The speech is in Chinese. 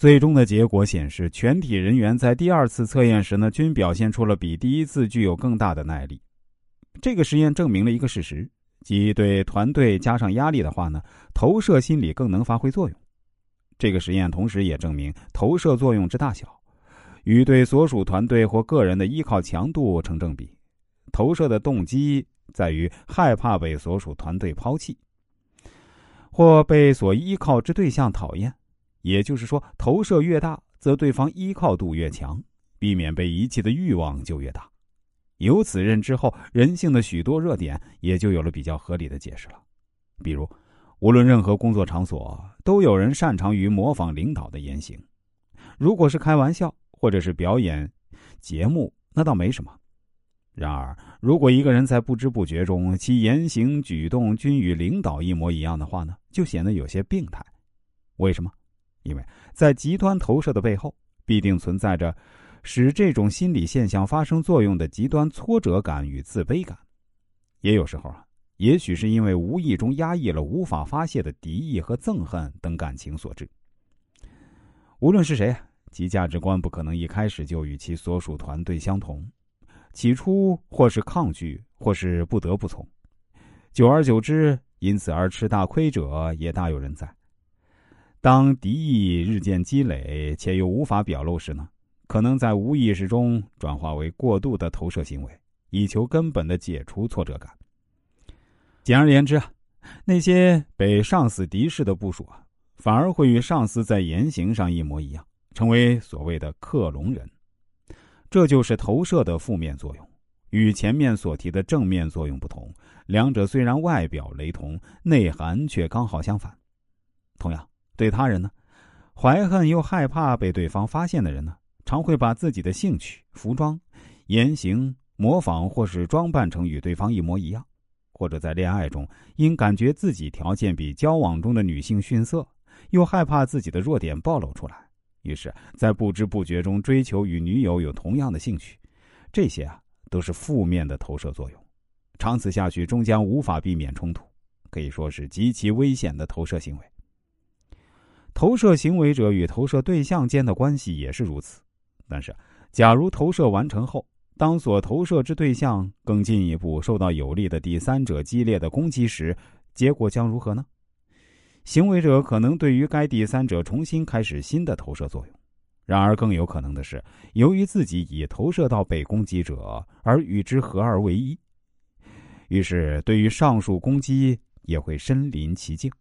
最终的结果显示，全体人员在第二次测验时呢，均表现出了比第一次具有更大的耐力。这个实验证明了一个事实，即对团队加上压力的话呢，投射心理更能发挥作用。这个实验同时也证明，投射作用之大小，与对所属团队或个人的依靠强度成正比。投射的动机在于害怕被所属团队抛弃，或被所依靠之对象讨厌。也就是说，投射越大，则对方依靠度越强，避免被遗弃的欲望就越大。由此认知后，人性的许多热点也就有了比较合理的解释了。比如，无论任何工作场所，都有人擅长于模仿领导的言行。如果是开玩笑或者是表演节目，那倒没什么。然而，如果一个人在不知不觉中，其言行举动均与领导一模一样的话呢，就显得有些病态。为什么？因为在极端投射的背后，必定存在着使这种心理现象发生作用的极端挫折感与自卑感。也有时候啊，也许是因为无意中压抑了无法发泄的敌意和憎恨等感情所致。无论是谁，其价值观不可能一开始就与其所属团队相同，起初或是抗拒，或是不得不从，久而久之，因此而吃大亏者也大有人在。当敌意日渐积累且又无法表露时呢，可能在无意识中转化为过度的投射行为，以求根本的解除挫折感。简而言之啊，那些被上司敌视的部署啊，反而会与上司在言行上一模一样，成为所谓的克隆人。这就是投射的负面作用，与前面所提的正面作用不同。两者虽然外表雷同，内涵却刚好相反。同样。对他人呢，怀恨又害怕被对方发现的人呢，常会把自己的兴趣、服装、言行模仿或是装扮成与对方一模一样，或者在恋爱中因感觉自己条件比交往中的女性逊色，又害怕自己的弱点暴露出来，于是，在不知不觉中追求与女友有同样的兴趣，这些啊都是负面的投射作用，长此下去终将无法避免冲突，可以说是极其危险的投射行为。投射行为者与投射对象间的关系也是如此，但是，假如投射完成后，当所投射之对象更进一步受到有利的第三者激烈的攻击时，结果将如何呢？行为者可能对于该第三者重新开始新的投射作用，然而更有可能的是，由于自己已投射到被攻击者而与之合二为一，于是对于上述攻击也会身临其境。